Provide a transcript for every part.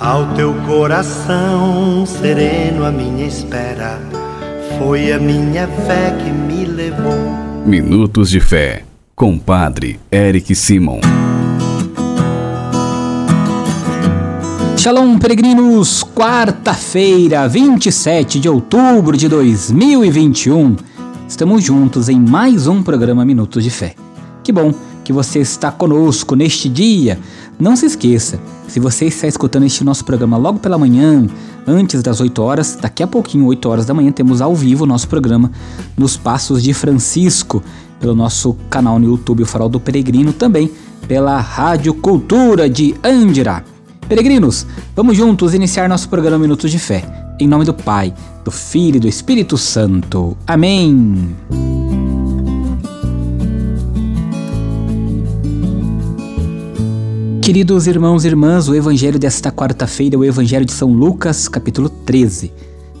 Ao teu coração sereno, a minha espera foi a minha fé que me levou. Minutos de Fé, com Padre Eric Simon. Shalom, peregrinos! Quarta-feira, 27 de outubro de 2021. Estamos juntos em mais um programa Minutos de Fé. Que bom que você está conosco neste dia. Não se esqueça, se você está escutando este nosso programa logo pela manhã, antes das 8 horas, daqui a pouquinho, 8 horas da manhã, temos ao vivo o nosso programa nos Passos de Francisco, pelo nosso canal no YouTube, o Farol do Peregrino, também pela Rádio Cultura de Andira. Peregrinos, vamos juntos iniciar nosso programa Minutos de Fé. Em nome do Pai, do Filho e do Espírito Santo. Amém. Queridos irmãos e irmãs, o evangelho desta quarta-feira é o evangelho de São Lucas, capítulo 13,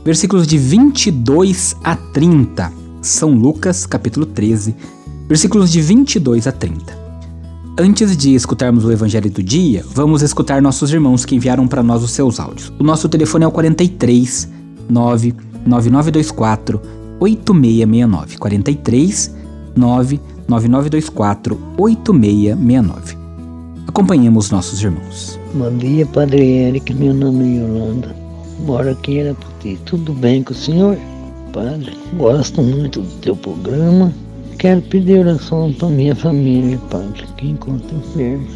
versículos de 22 a 30. São Lucas, capítulo 13, versículos de 22 a 30. Antes de escutarmos o evangelho do dia, vamos escutar nossos irmãos que enviaram para nós os seus áudios. O nosso telefone é o 43 99924 8669. 43 99924 8669. Acompanhemos nossos irmãos. Bom dia, Padre Eric. Meu nome é Yolanda. Moro aqui em Araputi. Tudo bem com o senhor? Padre, gosto muito do teu programa. Quero pedir oração para minha família, Padre, que encontra enfermo.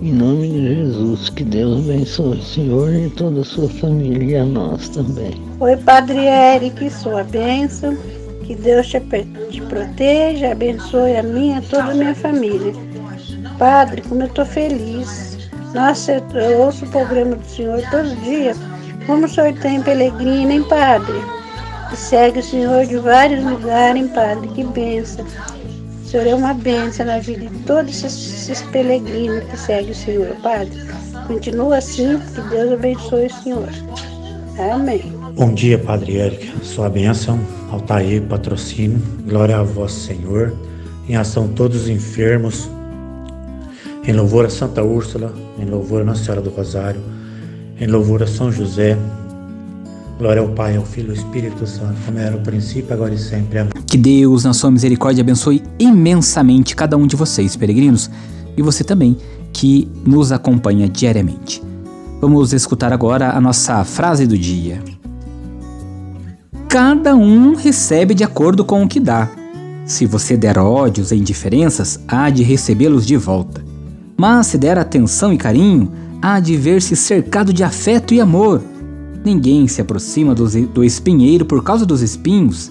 Em nome de Jesus, que Deus abençoe o senhor e toda a sua família e a nós também. Oi, Padre Eric, sua bênção. Que Deus te, te proteja, abençoe a minha e toda a minha família. Padre, como eu estou feliz. Nossa, eu ouço o programa do Senhor todos os dias. Como o Senhor tem peregrino, hein, Padre? Que segue o Senhor de vários lugares, hein, Padre? Que benção. O Senhor é uma benção na vida de todos esses, esses peregrinos que seguem o Senhor, Padre. Continua assim, que Deus abençoe o Senhor. Amém. Bom dia, Padre Eric. Sua bênção, Altair, patrocínio. Glória a vós, Senhor. Em ação todos os enfermos, em louvor a Santa Úrsula, em louvor a Nossa Senhora do Rosário, em louvor a São José. Glória ao Pai, ao Filho e ao Espírito Santo, como era no princípio, agora e sempre. Amém. Que Deus, na sua misericórdia, abençoe imensamente cada um de vocês, peregrinos, e você também, que nos acompanha diariamente. Vamos escutar agora a nossa frase do dia. Cada um recebe de acordo com o que dá. Se você der ódios e indiferenças, há de recebê-los de volta. Mas se der atenção e carinho, há de ver-se cercado de afeto e amor. Ninguém se aproxima do espinheiro por causa dos espinhos,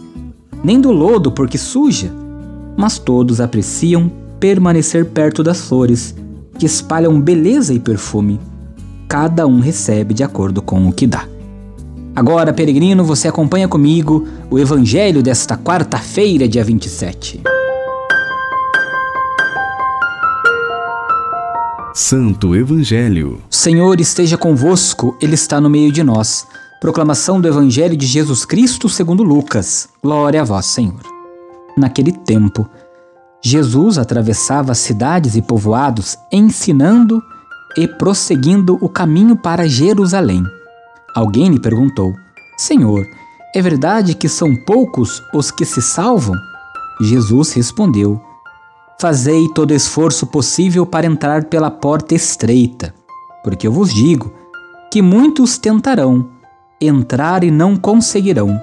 nem do lodo porque suja, mas todos apreciam permanecer perto das flores, que espalham beleza e perfume. Cada um recebe de acordo com o que dá. Agora, peregrino, você acompanha comigo o evangelho desta quarta-feira, dia 27. Santo Evangelho. Senhor esteja convosco, Ele está no meio de nós. Proclamação do Evangelho de Jesus Cristo segundo Lucas. Glória a vós, Senhor. Naquele tempo, Jesus atravessava cidades e povoados, ensinando e prosseguindo o caminho para Jerusalém. Alguém lhe perguntou: Senhor, é verdade que são poucos os que se salvam? Jesus respondeu: Fazei todo esforço possível para entrar pela porta estreita, porque eu vos digo que muitos tentarão entrar e não conseguirão.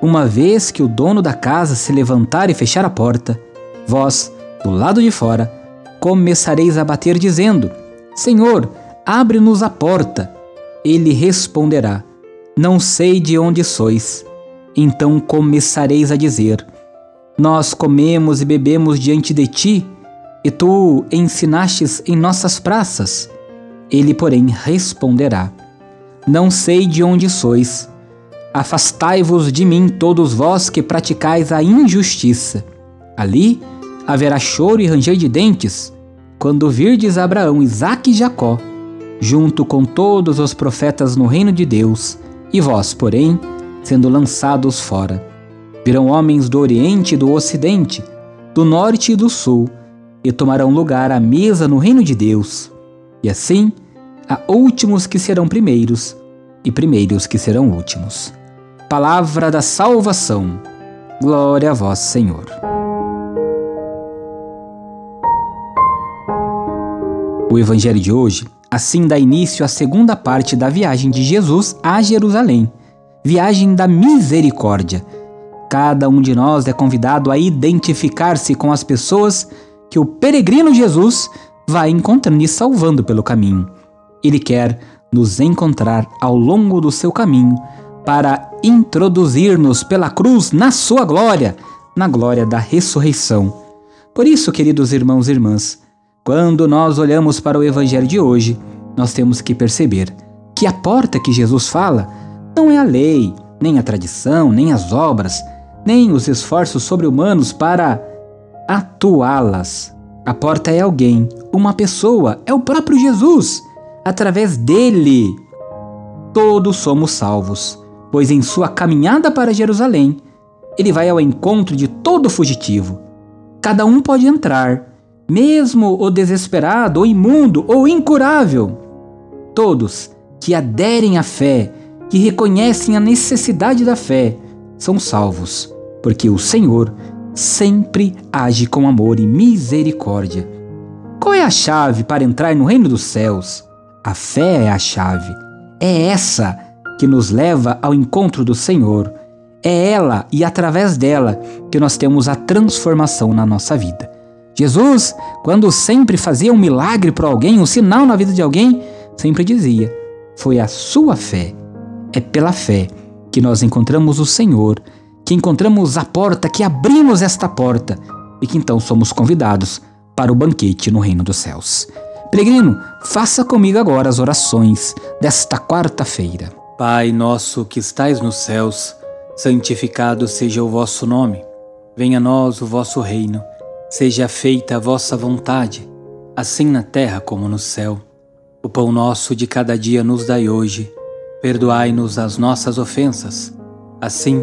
Uma vez que o dono da casa se levantar e fechar a porta, vós, do lado de fora, começareis a bater, dizendo: Senhor, abre-nos a porta. Ele responderá: Não sei de onde sois. Então começareis a dizer: Nós comemos e bebemos diante de ti, e tu ensinastes em nossas praças. Ele, porém, responderá: Não sei de onde sois. Afastai-vos de mim, todos vós que praticais a injustiça. Ali haverá choro e ranger de dentes, quando virdes Abraão, Isaque e Jacó junto com todos os profetas no reino de Deus, e vós, porém, sendo lançados fora. Virão homens do Oriente e do Ocidente, do Norte e do Sul, e tomarão lugar à mesa no reino de Deus. E assim há últimos que serão primeiros e primeiros que serão últimos. Palavra da salvação. Glória a vós, Senhor. O evangelho de hoje assim dá início à segunda parte da viagem de Jesus a Jerusalém, viagem da misericórdia. Cada um de nós é convidado a identificar-se com as pessoas que o peregrino Jesus vai encontrando e salvando pelo caminho. Ele quer nos encontrar ao longo do seu caminho para introduzir-nos pela cruz na sua glória, na glória da ressurreição. Por isso, queridos irmãos e irmãs, quando nós olhamos para o evangelho de hoje, nós temos que perceber que a porta que Jesus fala não é a lei, nem a tradição, nem as obras, nem os esforços sobre-humanos para atuá-las. A porta é alguém, uma pessoa, é o próprio Jesus. Através dele, todos somos salvos, pois em sua caminhada para Jerusalém, ele vai ao encontro de todo fugitivo. Cada um pode entrar, mesmo o desesperado, ou imundo, ou incurável. Todos que aderem à fé, que reconhecem a necessidade da fé, são salvos, porque o Senhor sempre age com amor e misericórdia. Qual é a chave para entrar no reino dos céus? A fé é a chave. É essa que nos leva ao encontro do Senhor. É ela e através dela que nós temos a transformação na nossa vida. Jesus, quando sempre fazia um milagre para alguém, um sinal na vida de alguém, sempre dizia: Foi a sua fé. É pela fé que nós encontramos o Senhor, que encontramos a porta, que abrimos esta porta e que então somos convidados para o banquete no reino dos céus. Peregrino, faça comigo agora as orações desta quarta-feira. Pai nosso que estais nos céus, santificado seja o vosso nome. Venha a nós o vosso reino. Seja feita a vossa vontade, assim na terra como no céu. O pão nosso de cada dia nos dai hoje. Perdoai-nos as nossas ofensas, assim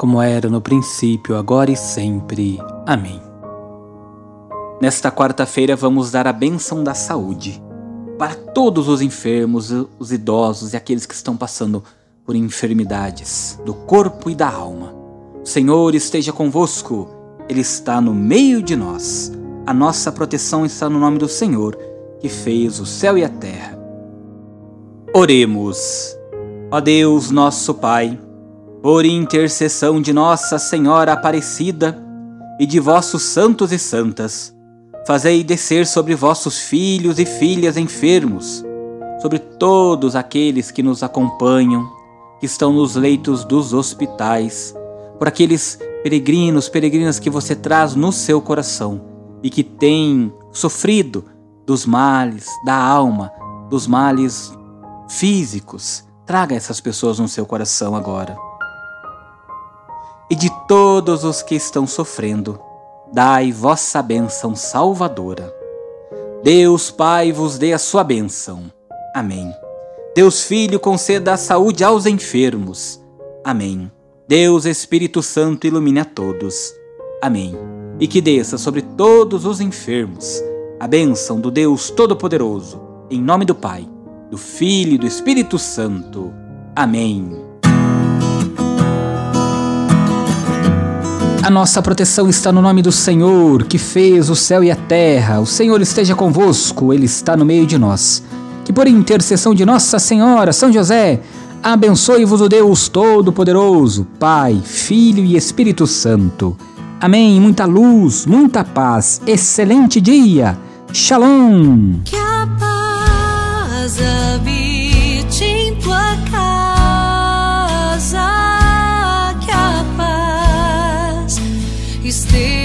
como era no princípio, agora e sempre. Amém. Nesta quarta-feira vamos dar a bênção da saúde para todos os enfermos, os idosos e aqueles que estão passando por enfermidades do corpo e da alma. O Senhor esteja convosco ele está no meio de nós. A nossa proteção está no nome do Senhor, que fez o céu e a terra. Oremos. Ó Deus, nosso Pai, por intercessão de Nossa Senhora Aparecida e de vossos santos e santas, fazei descer sobre vossos filhos e filhas enfermos, sobre todos aqueles que nos acompanham, que estão nos leitos dos hospitais, por aqueles peregrinos, peregrinas que você traz no seu coração e que têm sofrido dos males da alma, dos males físicos. Traga essas pessoas no seu coração agora. E de todos os que estão sofrendo, dai vossa bênção salvadora. Deus Pai vos dê a sua bênção. Amém. Deus Filho conceda a saúde aos enfermos. Amém. Deus Espírito Santo ilumine a todos. Amém. E que desça sobre todos os enfermos a bênção do Deus Todo-Poderoso, em nome do Pai, do Filho e do Espírito Santo. Amém. A nossa proteção está no nome do Senhor, que fez o céu e a terra. O Senhor esteja convosco, ele está no meio de nós. Que por intercessão de Nossa Senhora, São José, abençoe-vos o Deus Todo-Poderoso, Pai, Filho e Espírito Santo. Amém. Muita luz, muita paz. Excelente dia. Shalom. Que a paz habite em tua casa. you stay